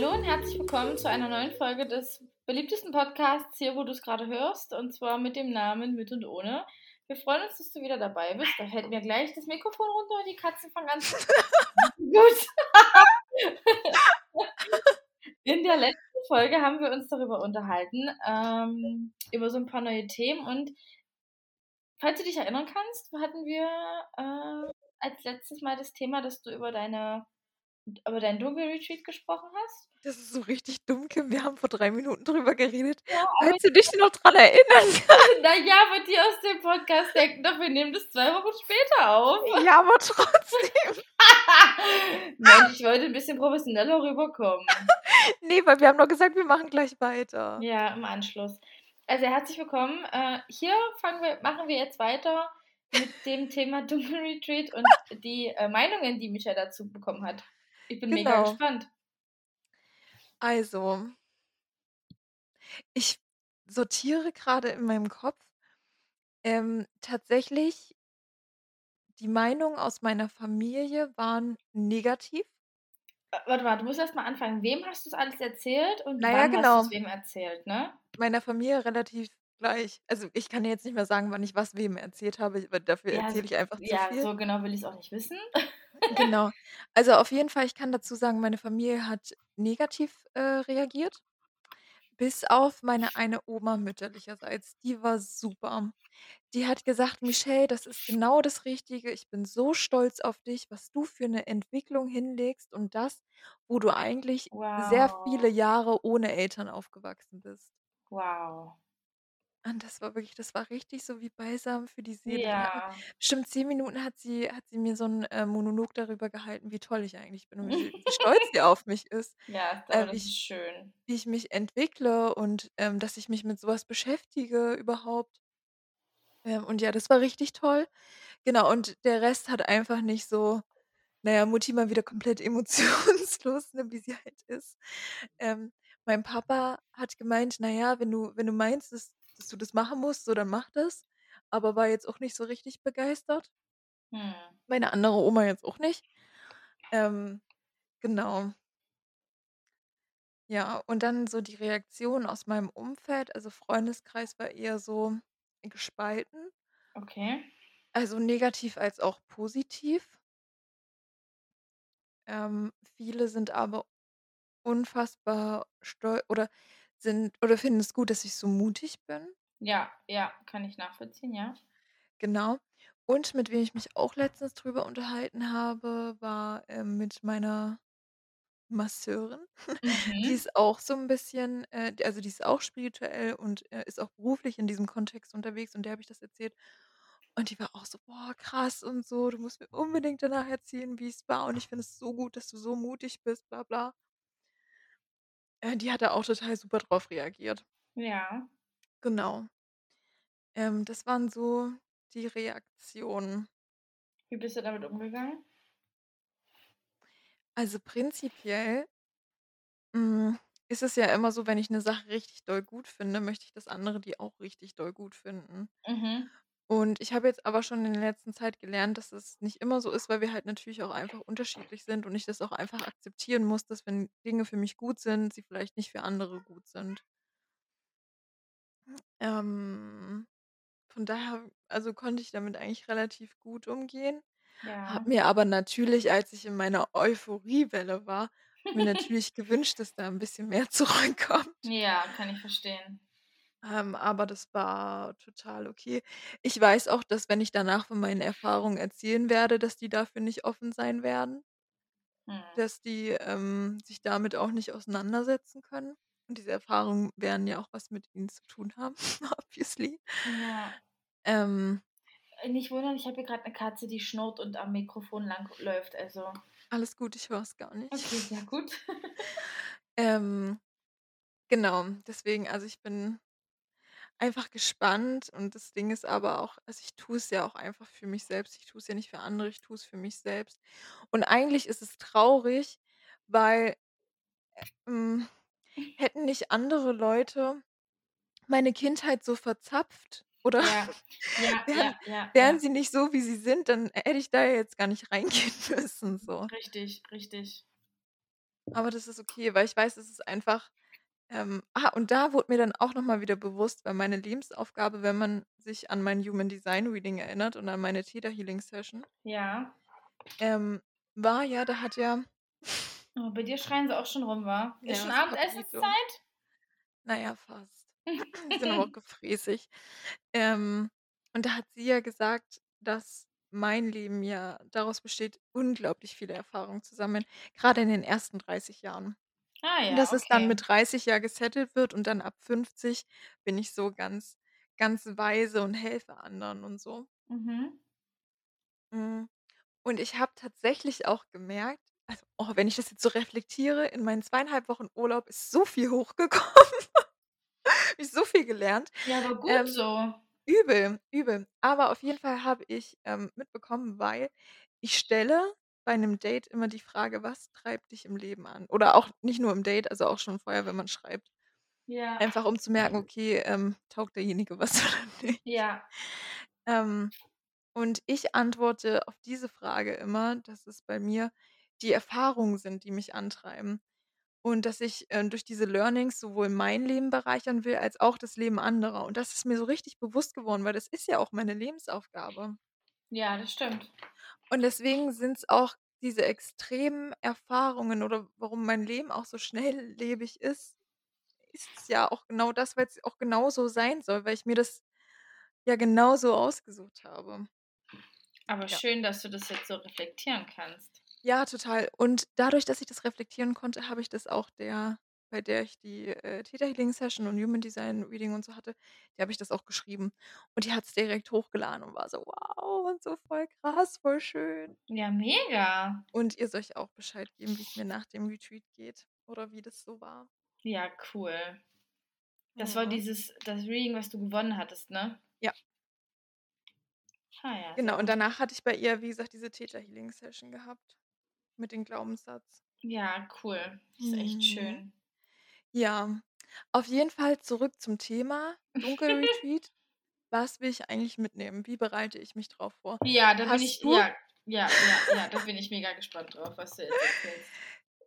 Hallo und herzlich willkommen zu einer neuen Folge des beliebtesten Podcasts hier, wo du es gerade hörst, und zwar mit dem Namen Mit und Ohne. Wir freuen uns, dass du wieder dabei bist. Da fällt mir gleich das Mikrofon runter und die Katzen fangen an zu. Gut. In der letzten Folge haben wir uns darüber unterhalten, ähm, über so ein paar neue Themen. Und falls du dich erinnern kannst, hatten wir äh, als letztes Mal das Thema, dass du über deine über deinen Dunkelretreat gesprochen hast. Das ist so richtig dumm, Kim. Wir haben vor drei Minuten drüber geredet. Ja, Falls du dich noch dran erinnern. Naja, aber die aus dem Podcast denken doch, wir nehmen das zwei Wochen später auf. Ja, aber trotzdem. Mensch, ich wollte ein bisschen professioneller rüberkommen. Nee, weil wir haben doch gesagt, wir machen gleich weiter. Ja, im Anschluss. Also herzlich willkommen. Äh, hier wir, machen wir jetzt weiter mit dem Thema Dunkelretreat und die äh, Meinungen, die Micha dazu bekommen hat. Ich bin mega Genau. gespannt. Also, ich sortiere gerade in meinem Kopf ähm, tatsächlich die Meinungen aus meiner Familie waren negativ. Warte mal, du musst erst mal anfangen. Wem hast du es alles erzählt und Na ja, wann hast genau. du es wem erzählt, ne? Meiner Familie relativ gleich. Also, ich kann jetzt nicht mehr sagen, wann ich was wem erzählt habe, dafür Ja, erzähle ich einfach zu ja, viel. so genau will ich es auch nicht wissen. Genau. Also, auf jeden Fall, ich kann dazu sagen, meine Familie hat negativ, äh, reagiert, bis auf meine eine Oma mütterlicherseits. Die war super. Die hat gesagt: „Michelle, das ist genau das Richtige. Ich bin so stolz auf dich, was du für 'ne Entwicklung hinlegst und das, wo du eigentlich sehr viele. Jahre ohne Eltern aufgewachsen bist.“ Wow. Und das war wirklich das war richtig so wie Balsam für die Seele. Hat Ja. bestimmt 10 Minuten hat sie hat sie mir so 'n, äh, Monolog darüber gehalten, wie toll ich eigentlich bin und wie wie stolz sie auf mich ist, Ja, äh, wie das ich ist schön. wie ich mich entwickle und, ähm, dass ich mich mit so was beschäftige überhaupt. Ähm, und ja, das war richtig toll. Genau, und der Rest hat einfach nicht so na ja, Mutti mal wieder komplett emotionslos, ne, wie sie halt ist. Ähm, mein Papa hat gemeint: „Na ja, wenn du wenn du meinst, dass dass du das machen musst, so, dann mach das“, aber war jetzt auch nicht so richtig begeistert. Mhm. Meine andere Oma jetzt auch nicht. Ähm, genau. Ja, und dann so die Reaktion aus meinem Umfeld, also Freundeskreis war eher so gespalten. Okay. Also negativ als auch positiv. Ähm, viele sind aber unfassbar stol oder sind oder finden es gut, dass ich so mutig bin. Ja, ja, kann ich nachvollziehen, ja. Genau. Und mit wem ich mich auch letztens drüber unterhalten habe, war, ähm, mit meiner Masseurin. Die Mhm. ist auch so 'n bisschen, äh also die ist auch spirituell und, äh, ist auch beruflich in diesem Kontext unterwegs und der habe ich das erzählt. Und die war auch so: „Boah, krass und so, du musst mir unbedingt danach erzählen, wie's war und ich finde es so gut, dass du so mutig bist, bla bla.“ Äh, die hat da auch total super drauf reagiert. Ja. Genau. Ähm, das waren so die Reaktionen. Wie bist du damit umgegangen? Also prinzipiell hm, ist es ja immer so, wenn ich 'ne Sache richtig doll gut finde, möchte ich, dass andere die auch richtig doll gut finden. Mhm. Und ich habe jetzt aber schon in der letzten Zeit gelernt, dass es nicht immer so ist, weil wir halt natürlich auch einfach unterschiedlich sind und ich das auch einfach akzeptieren muss, dass wenn Dinge für mich gut sind, sie vielleicht nicht für andere gut sind. Ähm, von daher also konnte ich damit eigentlich relativ gut umgehen. Habe Ja. mir aber natürlich, als ich in meiner Euphoriewelle war mir natürlich gewünscht, dass da 'n bisschen mehr zurückkommt. Ja, kann ich verstehen. Ähm, aber das war total okay. Ich weiß auch, dass wenn ich danach von meinen Erfahrungen erzählen werde, dass die dafür nicht offen sein werden. Mhm. Dass die, ähm, sich damit auch nicht auseinandersetzen können. Und diese Erfahrungen werden ja auch was mit ihnen zu tun haben, obviously. Ja. Ähm Äh, nicht wundern, ich habe hier grad 'ne Katze, die schnurrt und am Mikrofon lang läuft, also Alles gut, ich höre es gar nicht. Okay, sehr gut. Ähm, genau, deswegen also ich bin einfach gespannt und das Ding ist aber auch also ich tue es ja auch einfach für mich selbst. Ich tue es ja nicht für andere, ich tue es für mich selbst. Und eigentlich ist es traurig, weil, äh, hm, hätten nicht andere Leute meine Kindheit so verzapft oder Ja. Ja, wären ja, ja, wären ja. sie nicht so, wie sie sind, dann hätte ich da ja jetzt gar nicht reingehen müssen so. Richtig, richtig. Aber das ist okay, weil ich weiß, es ist einfach ähm, ah, und da wurde mir dann auch noch mal wieder bewusst, weil meine Lebensaufgabe, wenn man sich an mein Human Design Reading erinnert und an meine Theta Healing Session Ja. ähm, war ja da hat ja Oh, bei dir schreien sie auch schon rum, wa? Ist Ja, schon ist Papito. Abendessenszeit? Na ja, fast. Die sind aber auch gefräßig. Ähm, und da hat sie ja gesagt, dass mein Leben ja daraus besteht, unglaublich viele Erfahrungen zu sammeln, grade in den ersten 30 Jahren. Ah Und ja, dass es dann okay. mit 30 ja gesettelt wird und dann ab 50 bin ich so ganz ganz weise und helfe anderen und so. Mhm. Hm, und ich habe tatsächlich auch gemerkt also, oh, wenn ich das jetzt so reflektiere, in meinen 2 1/2 Wochen Urlaub ist so viel hochgekommen. Habe ich so viel gelernt. Ja, aber gut Ähm, so. übel, übel. Aber auf jeden Fall habe ich, ähm, mitbekommen weil ich stelle bei 'nem Date immer die Frage: „Was treibt dich im Leben an?“ Oder auch nicht nur im Date, also auch schon vorher, wenn man schreibt. Ja. Einfach um zu merken, okay, ähm, taugt derjenige was oder nicht. Ja. Ähm, und ich antworte auf diese Frage immer, dass es bei mir die Erfahrungen sind, die mich antreiben. Und dass ich, ähm, durch diese Learnings sowohl mein Leben bereichern will, als auch das Leben anderer. Und das ist mir so richtig bewusst geworden, weil das ist ja auch meine Lebensaufgabe. Ja, das stimmt. Und deswegen sind's auch diese extremen Erfahrungen oder warum mein Leben auch so schnelllebig ist ist's ja auch genau das, weil's auch genauso sein soll, weil ich mir das ja genauso ausgesucht habe. Aber Ja. schön, dass du das jetzt so reflektieren kannst. Ja, total. Und dadurch, dass ich das reflektieren konnte, habe ich das auch der bei der ich die, äh, Theta Healing Session und Human Design Reading und so hatte, der habe ich das auch geschrieben. Und die hat's direkt hochgeladen und war so: „Wow und so voll krass, voll schön.“ Ja, mega. Und ihr sollt auch Bescheid geben, wie's mir nach dem Retreat geht oder wie das so war. Ja, cool. Das war Mhm. dieses das Reading, was du gewonnen hattest, ne? Ja. Ah ja, Genau, und danach hatte ich bei ihr, wie gesagt, diese Theta Healing Session gehabt mit dem Glaubenssatz. Ja, cool. Das ist echt Mhm. schön. Ja, auf jeden Fall zurück zum Thema Dunkelretreat. Was will ich eigentlich mitnehmen? Wie bereite ich mich drauf vor? Ja, da bin ich ja, ja, ja, ja, da bin ich mega gespannt drauf, was du jetzt erzählst.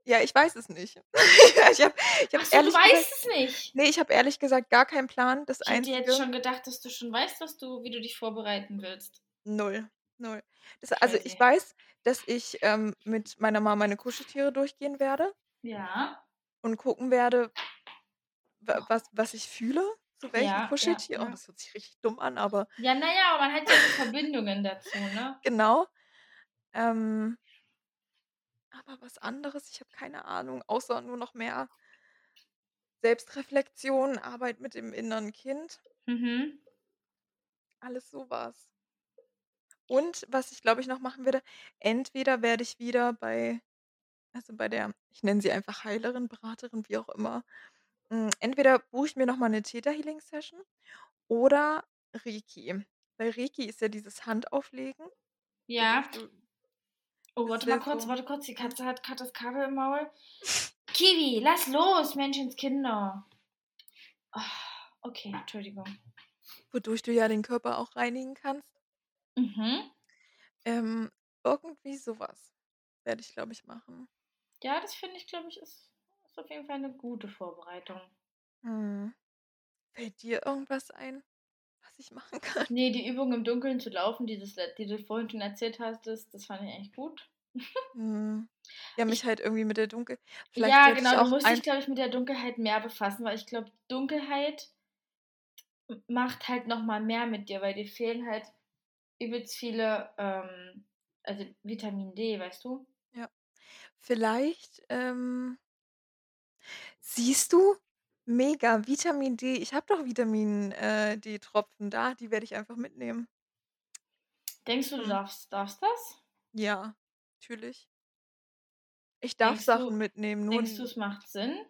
Ja, ich weiß es nicht. Ich habe ich habe Ach so, du ehrlich gesagt weißt es nicht? ne, ich habe ehrlich gesagt gar keinen Plan. Das Ich hätte jetzt Einzige schon gedacht, dass du schon weißt, was du wie du dich vorbereiten willst. 0, 0. Das also, ich weiß, dass ich, ähm, mit meiner Mama meine Kuscheltiere durchgehen werde Ja. Und gucken werde was was ich fühle, zu welchem Ja, ja, Kuscheltier. Oh, ja. das hört sich richtig dumm an, aber Ja, na ja, aber man hat ja so Verbindungen dazu, ne? Genau. Ähm aber was anderes, ich habe keine Ahnung, außer nur noch mehr Selbstreflexion, Arbeit mit dem inneren Kind. Mhm. Alles so was. Und was ich, glaube ich, noch machen werde, entweder werde ich wieder bei also, bei der ich nenne sie einfach Heilerin, Beraterin, wie auch immer hm, entweder buche ich mir noch mal 'ne Theta Healing Session oder Reiki. Weil Reiki ist ja dieses Handauflegen, Ja. du Oh, das ist warte mal ja kurz, so warte kurz, die. Katze hat grad das Kabel im Maul. Kiwi, lass los, Menschenskinder. Okay, Entschuldigung. Wodurch du ja den Körper auch reinigen kannst. Mhm. Ähm, irgendwie so was werde ich, glaube ich, machen. Ja, das finde ich, glaube ich, ist ist auf jeden Fall 'ne gute Vorbereitung. Mhm. Fällt dir irgendwas ein, was ich machen kann? Ne, die Übung im Dunkeln zu laufen, dieses le die du vorhin schon erzählt hattest, das fand ich eigentlich gut. Mhm. Ja, mich Ich halt irgendwie mit der Dunkel vielleicht Ja, genau, du musst dich, glaube ich, mit der Dunkelheit mehr befassen, weil ich glaube, Dunkelheit macht halt noch mal mehr mit dir, weil dir fehlen halt übelst viele, ähm also, Vitamin D, weißt du? Vielleicht, ähm siehst du? Mega, Vitamin D. Ich habe doch Vitamin, äh, D-Tropfen da, die werde ich einfach mitnehmen. Denkst du, du Mhm. darfst darfst das? Ja, natürlich. Ich darf Denkst du Sachen mitnehmen, nur denkst du, n es macht Sinn?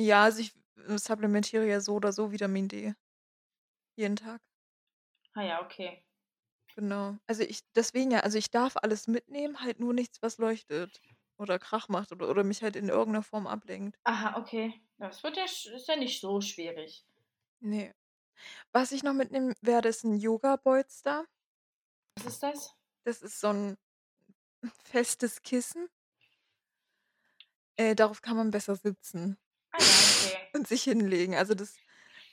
Ja, also, ich, äh, supplementiere ja so oder so Vitamin D. Jeden Tag. Ah ja, okay. Genau. Also, ich deswegen ja, also, ich darf alles mitnehmen, halt nur nichts, was leuchtet oder Krach macht oder oder mich halt in irgend 'ner Form ablenkt. Aha, okay. Das wird ja sch ist ja nicht so schwierig. Ne. Was ich noch mitnehmen werde, ist 'n Yogapolster. Was ist das? Das ist so 'n festes Kissen. Äh, darauf kann man besser sitzen Ah ja, okay. und sich hinlegen. Also, das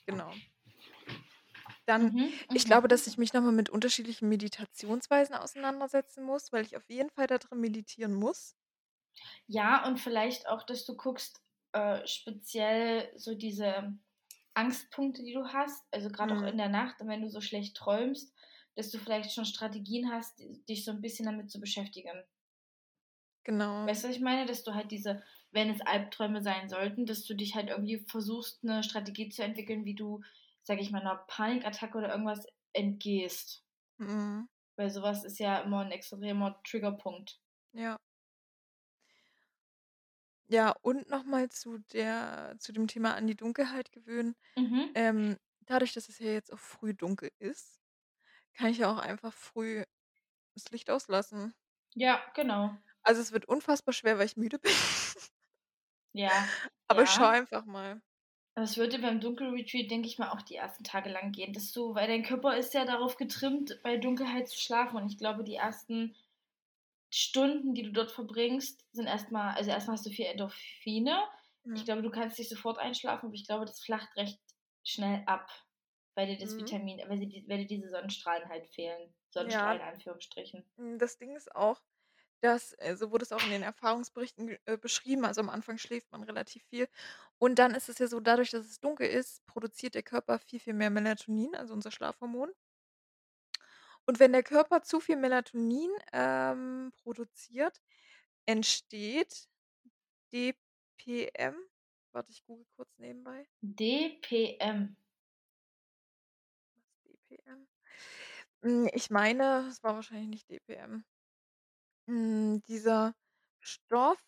genau. Dann Mhm, ich mhm. glaube, dass ich mich noch mal mit unterschiedlichen Meditationsweisen auseinandersetzen muss, weil ich auf jeden Fall da drin meditieren muss. Ja, und vielleicht auch, dass du guckst, äh, speziell so diese Angstpunkte, die du hast, also auch Mhm. in der Nacht und wenn du so schlecht träumst, dass du vielleicht schon Strategien hast, dich so 'n bisschen damit zu beschäftigen. Genau. Weißt du, was ich meine? Dass du halt diese wenn es Albträume sein sollten, dass du dich halt irgendwie versuchst, 'ne Strategie zu entwickeln, wie du, sage ich mal, 'ner Panikattacke oder irgendwas entgehst. Mhm. Weil so was ist ja immer 'n extremer Triggerpunkt. Ja. Ja, und noch mal zu der zu dem Thema an die Dunkelheit gewöhnen. Mhm. Ähm, dadurch, dass es ja jetzt auch früh dunkel ist, kann ich ja auch einfach früh das Licht auslassen. Ja, genau. Also, es wird unfassbar schwer, weil ich müde bin. Ja, Aber ja. einfach mal. Das würde beim Dunkelretreat, denke ich mal, auch die ersten Tage lang gehen, dass du weil dein Körper ist ja darauf getrimmt, bei Dunkelheit zu schlafen und ich glaube, die ersten Stunden, die du dort verbringst, sind erst mal also, erst mal hast du viel Endorphine. Ich Mhm. glaube, du kannst nicht sofort einschlafen, aber ich glaube, das flacht recht schnell ab, weil dir das Mhm. Vitamin weil dir weil dir diese Sonnenstrahlen halt fehlen. Ja. Sonnenstrahlen in Anführungsstrichen. Hm, das Ding ist auch, dass äh, so wurde es auch in den Erfahrungsberichten äh, beschrieben, also, am Anfang schläft man relativ viel und dann ist es ja so, dadurch, dass es dunkel ist, produziert der Körper viel, viel mehr Melatonin, also, unser Schlafhormon. Und wenn der Körper zu viel Melatonin, ähm, produziert, entsteht DPM. Warte, ich google kurz nebenbei. DPM. Was ist DPM? Hm, ich meine, es war wahrscheinlich nicht DPM. Hm, dieser Stoff,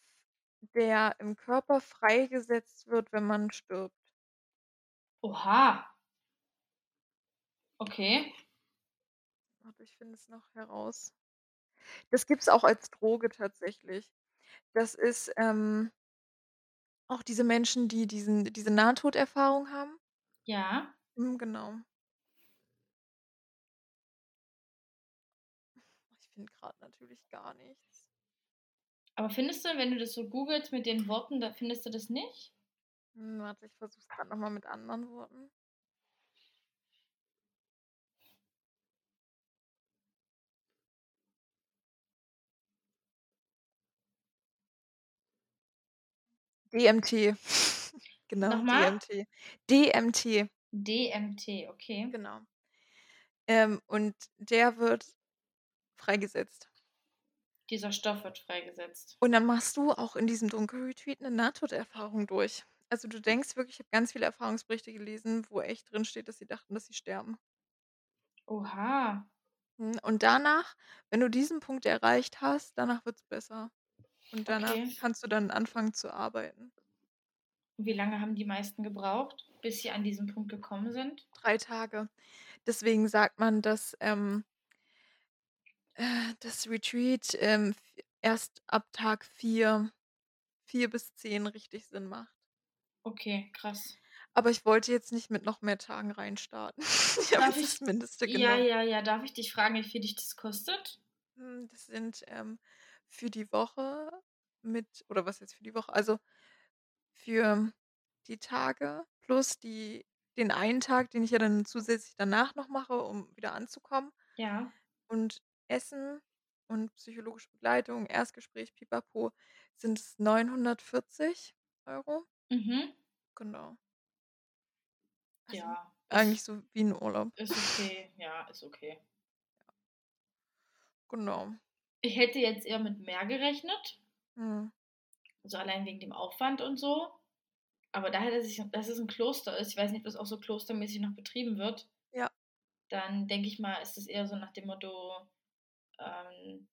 der im Körper freigesetzt wird, wenn man stirbt. Oha. Okay. Warte, ich finde es noch heraus. Das gibt's auch als Droge tatsächlich. Das ist, ähm auch diese Menschen, die diesen diese Nahtoderfahrung haben. Ja. Mhm, genau. Ich finde grad natürlich gar nichts. Aber findest du, wenn du das so googelst mit den Worten, da findest du das nicht? Hm, warte, ich versuche es grad noch mal mit anderen Worten. DMT. Genau, Noch mal? DMT. DMT. DMT, okay. Genau. Ähm, und der wird freigesetzt. Dieser Stoff wird freigesetzt. Und dann machst du auch in diesem Dunkelretreat 'ne Nahtoderfahrung durch. Also, du denkst wirklich ich habe ganz viele Erfahrungsberichte gelesen, wo echt drinsteht, dass sie dachten, dass sie sterben. Oha. Mhm, und danach, wenn du diesen Punkt erreicht hast, danach wird's besser. Und danach Okay. kannst du dann anfangen zu arbeiten. Wie lange haben die meisten gebraucht, bis sie an diesen Punkt gekommen sind? 3 Tage. Deswegen sagt man, dass, ähm äh, das Retreat, ähm, f erst ab Tag 4 4 bis 10 richtig Sinn macht. Okay, krass. Aber ich wollte jetzt nicht mit noch mehr Tagen reinstarten. Ich habe jetzt das Mindeste ja, genommen. ja, ja, darf ich dich fragen, wie viel dich das kostet? Hm, das sind, ähm, für die Woche mit oder was heißt für die Woche? Also, für die Tage plus die den einen Tag, den ich ja dann zusätzlich danach noch mache, um wieder anzukommen Ja. und Essen und psychologische Begleitung, Erstgespräch, Pipapo, sind es 940 €. Mhm. Genau. Also, Ja, eigentlich so wie 'n Urlaub. ist okay. Ja, ist okay. Ja. Genau. Ich hätte jetzt eher mit mehr gerechnet. Mhm. So allein wegen dem Aufwand und so. Aber daher, dass ich dass es 'n Kloster ist, ich weiß nicht, ob das auch so klostermäßig noch betrieben wird Ja. dann denke ich mal, ist es eher so nach dem Motto, ähm,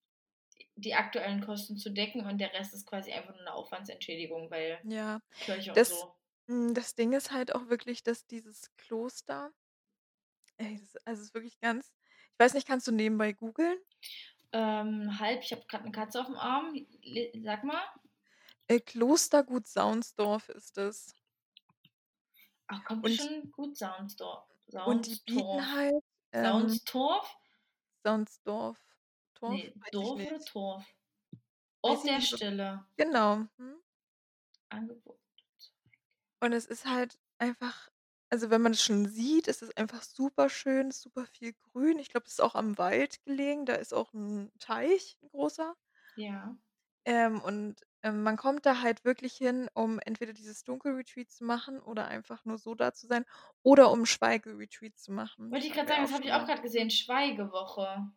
die aktuellen Kosten zu decken und der Rest ist quasi einfach nur 'ne Aufwandsentschädigung, weil Ja, Kirche und das so. hm, das Ding ist halt auch wirklich, dass dieses Kloster ey, das also, es ist wirklich ganz ich weiß nicht, kannst du nebenbei googeln? Ähm, halb, ich habe grad 'ne Katze auf'm Arm. Le sag mal. Äh, Klostergut Saunsdorf ist das. Ach komm Und schon, gut Saunsdor und die bieten halt, ähm Saunstorf? Saunsdorf. Torf? Ne, ich Dorf oder. Torf? Ich der Stille. genau, mhm. Angebot Und es ist halt einfach also, wenn man es schon sieht, ist es einfach superschön, super viel Grün. Ich glaube, das ist auch am Wald gelegen, da ist auch 'n Teich, 'n großer. Ja. Ähm, und, ähm, man kommt da halt wirklich hin, um entweder dieses Dunkelretreat zu machen oder einfach nur so da zu sein oder um Schweigeretreat zu machen. Wollte ich wir sagen, das habe ich auch grad gesehen, Schweigewoche.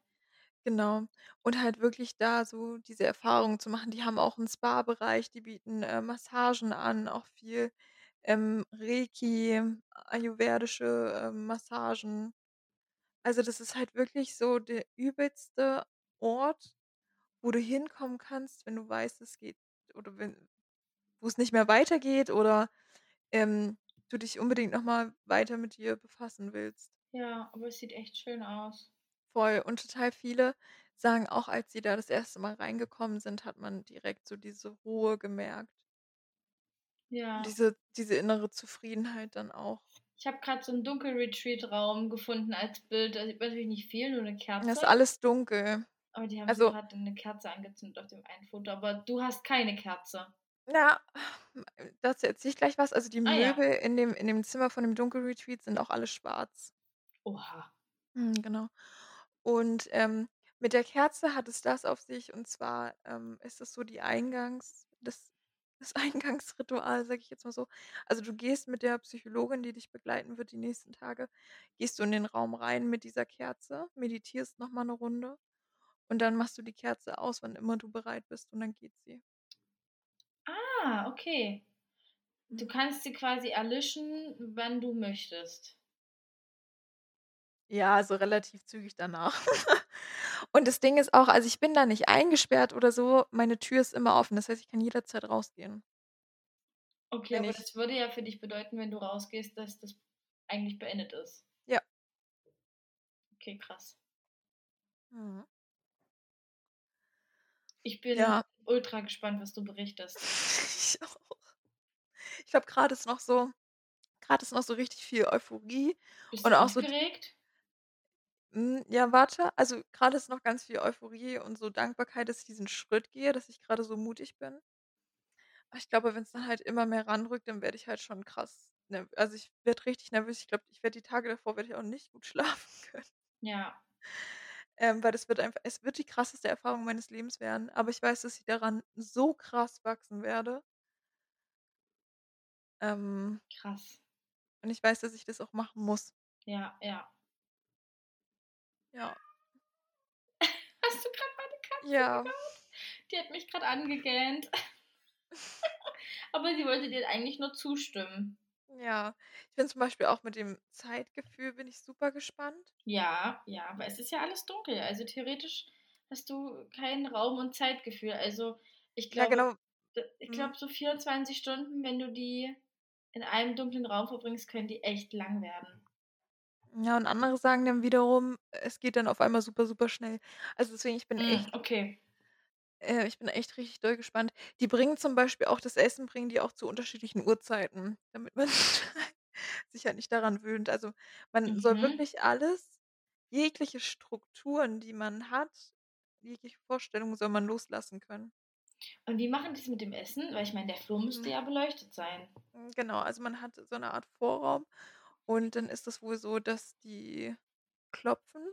Genau. Und halt wirklich da so diese Erfahrung zu machen. Die haben auch 'n Spa-Bereich, die bieten, äh, Massagen an, auch viel, ähm, Reiki, ayurvedische, ähm, Massagen. Also, das ist halt wirklich so der übelste Ort, wo du hinkommen kannst, wenn du weißt, es geht oder wenn wo's nicht mehr weitergeht oder, ähm, du dich unbedingt noch mal weiter mit dir befassen willst. Ja, aber es sieht echt schön aus. Voll. Und total viele sagen auch, als sie da das 1. Mal reingekommen sind, hat man direkt so diese Ruhe gemerkt. Und Ja. diese diese innere Zufriedenheit dann auch. Ich habe grad so 'n Dunkelretreat-Raum gefunden als Bild. Da sieht man natürlich nicht viel, nur 'ne Ja, ist Kerze. alles dunkel. Aber die haben so Also grad 'ne Kerze angezündet auf dem einen Foto, aber du hast keine Kerze. Na, dazu erzähle ich gleich was. Also, die Ah ja. Möbel in dem in dem Zimmer von dem Dunkelretreat sind auch alle schwarz. Oha. Mhm, genau. Und, ähm, mit der Kerze hat es das auf sich, und zwar, ähm, ist es so die Eingangs das das Eingangsritual, sage ich jetzt mal so. Also, du gehst mit der Psychologin, die dich begleiten wird die nächsten Tage gehst du in den Raum rein mit dieser Kerze, meditierst noch mal 'ne Runde und dann machst du die Kerze aus, wann immer du bereit bist und dann geht sie. Ah, okay. Du kannst sie quasi erlöschen, wann du möchtest. Ja, so relativ zügig danach. Und das Ding ist auch also, ich bin da nicht eingesperrt oder so, meine Tür ist immer offen. Das heißt, ich kann jederzeit rausgehen. Okay, Wenn aber ich das würde ja für dich bedeuten, wenn du rausgehst, dass das eigentlich beendet ist. Ja. Okay, krass. Mhm. Ich bin Ja. ultra gespannt, was du berichtest. Ich auch. Ich glaube, grade ist noch so grade ist noch so richtig viel Euphorie Bist und du auch so aufgeregt? Hm, ja, warte. Also, grade ist noch ganz viel Euphorie und so Dankbarkeit, dass ich diesen Schritt gehe, dass ich grade so mutig bin. Aber ich glaube, wenn's dann halt immer mehr ranrückt, dann werde ich halt schon krass nerv also, ich werde richtig nervös. Ich glaube, ich werde die Tage davor werde ich auch nicht gut schlafen können. Ja. Ähm, weil das wird einfach es wird die krasseste Erfahrung meines Lebens werden, aber ich weiß, dass ich daran so krass wachsen werde. Ähm Krass. und ich weiß, dass ich das auch machen muss. Ja, ja. Ja. Hast du grad meine Katze Ja. gehört? Die hat mich grad angegähnt. Aber sie wollte dir eigentlich nur zustimmen. Ja. Ich bin zum Beispiel auch mit dem Zeitgefühl bin ich super gespannt. Ja, ja, aber es ist ja alles dunkel. Also, theoretisch hast du kein Raum und Zeitgefühl. Also, ich Ja, glaube genau. d ich Mhm. glaube, so 24 Stunden, wenn du die in einem dunklen Raum verbringst, können die echt lang werden. Ja, und andere sagen dann wiederum, es geht dann auf einmal super, super schnell. Also, deswegen, ich bin Hm, echt okay. äh, ich bin echt richtig doll gespannt. Die bringen zum Beispiel auch das Essen bringen die auch zu unterschiedlichen Uhrzeiten, damit man sich halt nicht daran gewöhnt. Also, man soll Mhm. wirklich alles jegliche Strukturen, die man hat, jegliche Vorstellungen soll man loslassen können. Und wie machen die's mit dem Essen? Weil ich meine, der Flur müsste Mhm. ja beleuchtet sein. Hm, genau, also, man hat so 'ne Art Vorraum und dann ist es wohl so, dass die klopfen.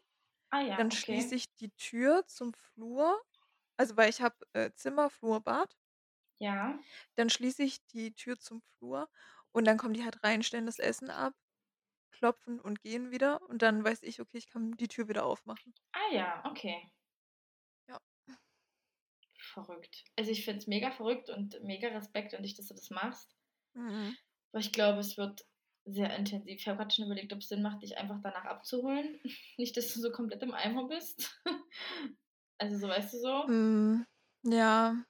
Ah ja, Dann schließe okay. ich die Tür zum Flur. Also, weil ich habe, äh, Zimmer, Flur, Bad. Ja. Dann schließe ich die Tür zum Flur und dann kommen die halt rein, stellen das Essen ab, klopfen und gehen wieder und dann weiß ich: „Okay, ich kann die Tür wieder aufmachen.“ Ah ja, okay. Ja. Verrückt. Also, ich finde es mega verrückt und mega Respekt an dich, dass du das machst. Mhm. Weil ich glaube, es wird sehr intensiv. Ich habe grad schon überlegt, ob's Sinn macht, dich einfach danach abzuholen. Nicht, dass du so komplett im Eimer bist. Also, so weißt du so? Mhm, ja.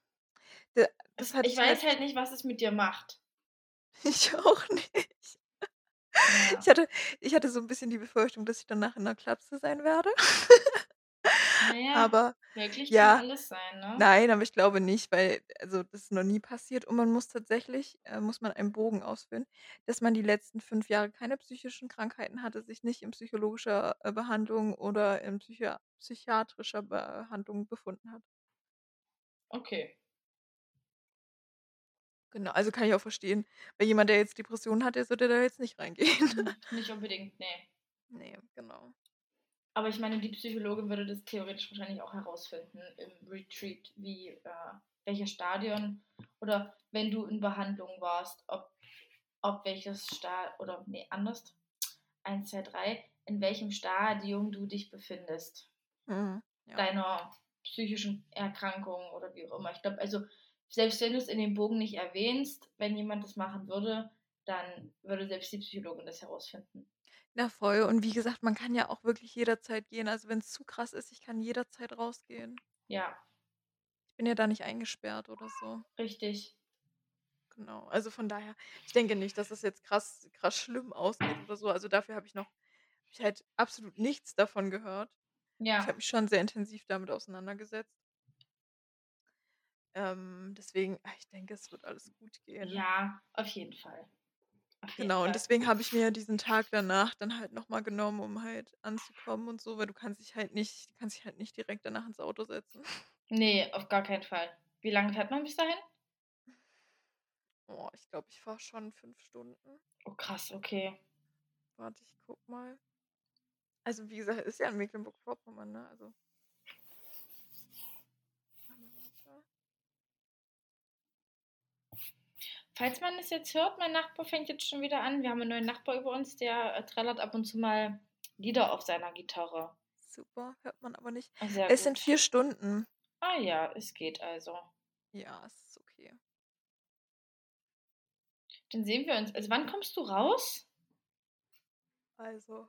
Das Es ich ich weiß halt nicht, was es mit dir macht. Ich auch nicht. Ich Ja. hatte ich hatte so 'n bisschen die Befürchtung, dass ich danach in 'ner Klapse sein werde. Na ja, Aber möglich kann ja alles sein, ne? nein, aber ich glaube nicht, weil also, das ist noch nie passiert und man muss tatsächlich äh, muss man einen Bogen ausfüllen, dass man die letzten 5 Jahre keine psychischen Krankheiten hatte, sich nicht in psychologischer, äh, Behandlung oder in psychia psychiatrischer Behandlung befunden hat. Okay. Genau, also kann ich auch verstehen. Weil jemand, der jetzt Depressionen hat, der sollte da jetzt nicht reingehen. Nicht unbedingt, ne. Ne, genau. Aber ich meine, die Psychologin würde das theoretisch wahrscheinlich auch herausfinden im Retreat, wie, äh, welche Stadien oder wenn du in Behandlung warst, ob, ob welches Sta oder nee, anders. 1, 2, 3, in welchem Stadium du dich befindest. Mhm, ja. Deiner psychischen Erkrankung oder wie auch immer. Ich glaube, also selbst wenn du es in dem Bogen nicht erwähnst, wenn jemand das machen würde, dann würde selbst die Psychologin das herausfinden. Na voll. Und wie gesagt, man kann ja auch wirklich jederzeit gehen. Also wenn es zu krass ist, ich kann jederzeit rausgehen. Ja. Ich bin ja da nicht eingesperrt oder so. Richtig. Genau. Also von daher, ich denke nicht, dass es jetzt krass, krass schlimm ausgeht oder so. Also dafür habe ich noch, habe ich halt absolut nichts davon gehört. Ich Ja. habe mich schon sehr intensiv damit auseinandergesetzt. Ähm, deswegen, ah, ich denke, es wird alles gut gehen. Ja, auf jeden Fall. Auf jeden Genau, und Fall. deswegen habe ich mir diesen Tag danach dann halt noch mal genommen, um halt anzukommen und so, weil du kannst dich halt nicht kannst dich halt nicht direkt danach ins Auto setzen. Ne, auf gar keinen Fall. Wie lange fährt man bis dahin? Oh, ich glaube, ich fahre schon 5 Stunden. Oh krass, okay. Warte, ich guck mal. Also, wie gesagt, ist ja in Mecklenburg-Vorpommern, ne? Also Warte, warte. Falls man es jetzt hört, mein Nachbar fängt jetzt schon wieder an. Wir haben einen neuen Nachbar über uns, der äh, trällert ab und zu mal Lieder auf seiner Gitarre. Super, hört man aber nicht. Ah, Sehr Es sind gut. 4 Stunden. Ah ja, es geht also. Ja, es ist okay. Dann sehen wir uns. Also wann kommst du raus? Also,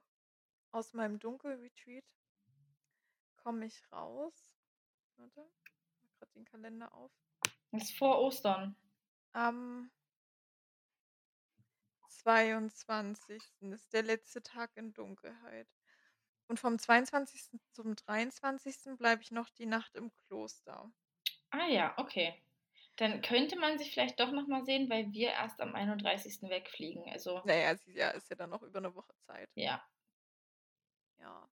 aus meinem Dunkelretreat komme ich raus. Warte, ich mache grad den Kalender auf. Das ist vor Ostern. Am 22. ist der letzte Tag in Dunkelheit. Und vom 22. zum 23. bleibe ich noch die Nacht im Kloster. Ah ja, okay. Dann könnte man sich vielleicht doch noch mal sehen, weil wir erst am 31. wegfliegen. Also Na ja, es ist ja ist ja dann noch über 'ne Woche Zeit. ja. Ja.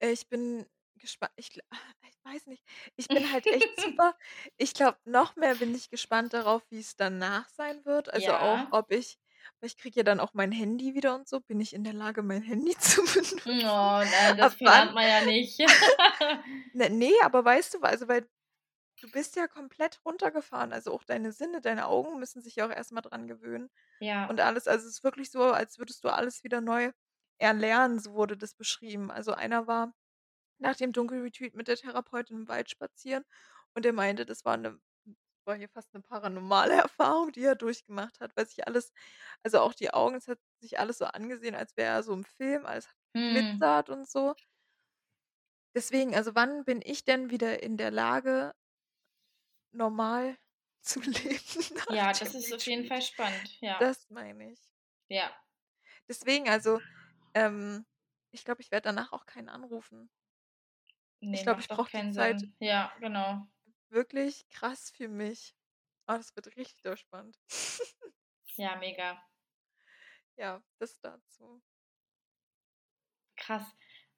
Ich bin gespannt. Ich ich weiß nicht. Ich bin halt echt super ich glaube, noch mehr bin ich gespannt darauf, wie's danach sein wird. Also auch, Ja. ob ich ich kriege ja dann auch mein Handy wieder und so. Bin ich in der Lage, mein Handy zu benutzen? Oh, na, das verlernt man ja nicht. Ne, ne, aber weißt du, also weil du bist ja komplett runtergefahren. Also auch deine Sinne, deine Augen müssen sich ja auch erst mal dran gewöhnen Ja. und alles. Also es ist wirklich so, als würdest du alles wieder neu erlernen, so wurde das beschrieben. Also einer war nach dem Dunkelretreat mit der Therapeutin im Wald spazieren und der meinte, das war 'ne war hier fast 'ne paranormale Erfahrung, die er durchgemacht hat, weil sich alles also auch die Augen, es hat sich alles so angesehen, als wäre er so im Film, alles hat Mhm. geglitzert und so. Deswegen, also wann bin ich denn wieder in der Lage normal zu leben nach Ja, dem das ist auf jeden Retreat? Fall spannend, ja. Das meine ich. Ja. Deswegen, also, ähm, ich glaube, ich werde danach auch keinen anrufen. Ich Ne, glaube, ich macht doch brauche die keinen Zeit Sinn. Ja, genau. Wirklich krass für mich. Oh, das wird richtig spannend. Ja, mega. Ja, das dazu. Krass.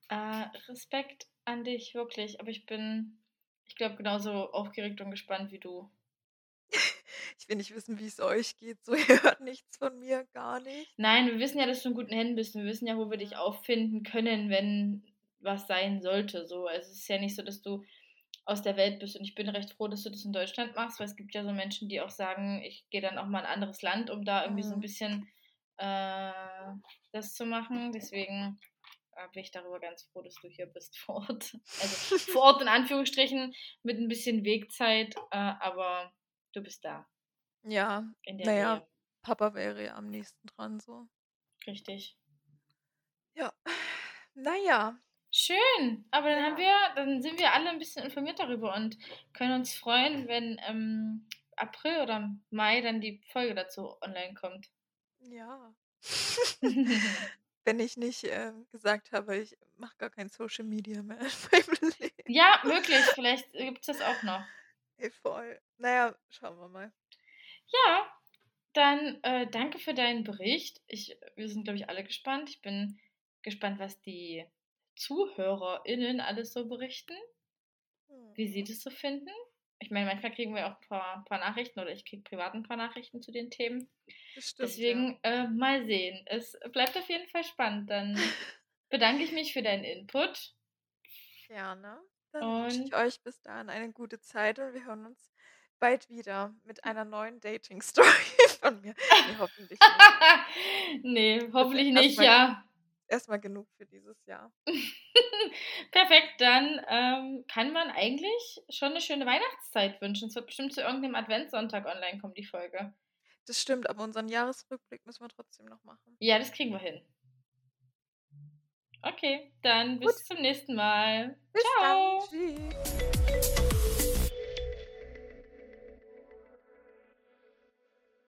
Äh, Respekt an dich, wirklich. Aber ich bin, ich glaube, genauso aufgeregt und gespannt wie du. Ich will nicht wissen, wie's euch geht. So, ihr hört nichts von mir, gar nichts. Nein, wir wissen ja, dass du in guten Händen bist. Wir wissen ja, wo wir dich auffinden können, wenn was sein sollte, so. Also, es ist ja nicht so, dass du aus der Welt bist und ich bin recht froh, dass du das in Deutschland machst, weil es gibt ja so Menschen, die auch sagen: „Ich gehe dann auch mal in 'n anderes Land, um da irgendwie so 'n Mhm. bisschen, äh, das zu machen.“ Deswegen, äh, bin ich darüber ganz froh, dass du hier bist vor Ort. Also, vor Ort in Anführungsstrichen mit 'n bisschen Wegzeit, äh, aber du bist da. Ja, In der na ja, Nähe. Papa wäre ja am nächsten dran so. Richtig. Ja, na ja. Schön, aber dann haben Ja. wir dann sind wir alle 'n bisschen informiert darüber und können uns freuen, wenn im April oder Mai dann die Folge dazu online kommt. Ja. Wenn ich nicht, ähm, gesagt habe, ich mache gar kein Social Media mehr. Ja, möglich, vielleicht gibt's das auch noch. Ey, voll. Na ja, schauen wir mal. Ja, dann, äh, danke für deinen Bericht. Ich wir sind, glaube ich, alle gespannt. Ich bin gespannt, was die ZuhörerInnen alles so berichten. Wie sie Mhm. das so finden. ich meine, manchmal kriegen wir auch ein paar, paar Nachrichten oder ich kriege privat ein paar Nachrichten zu den Themen. Stimmt, Deswegen äh, mal sehen. Es bleibt auf jeden Fall spannend. Dann bedanke ich mich für deinen Input. Gerne. Dann wünsche ich euch bis dahin eine gute Zeit und wir hören uns bald wieder mit einer neuen Dating-Story von mir. Nee, hoffentlich nicht. nee, hoffentlich nicht, ja. Erstmal genug für dieses Jahr. Perfekt, dann ähm, kann man eigentlich schon eine schöne Weihnachtszeit wünschen. Es wird bestimmt zu irgendeinem Adventssonntag online kommen, die Folge. Das stimmt, aber unseren Jahresrückblick müssen wir trotzdem noch machen. Ja, das kriegen wir hin. Okay, dann bis Gut. zum nächsten Mal. Bis Ciao. Dann. Tschüss.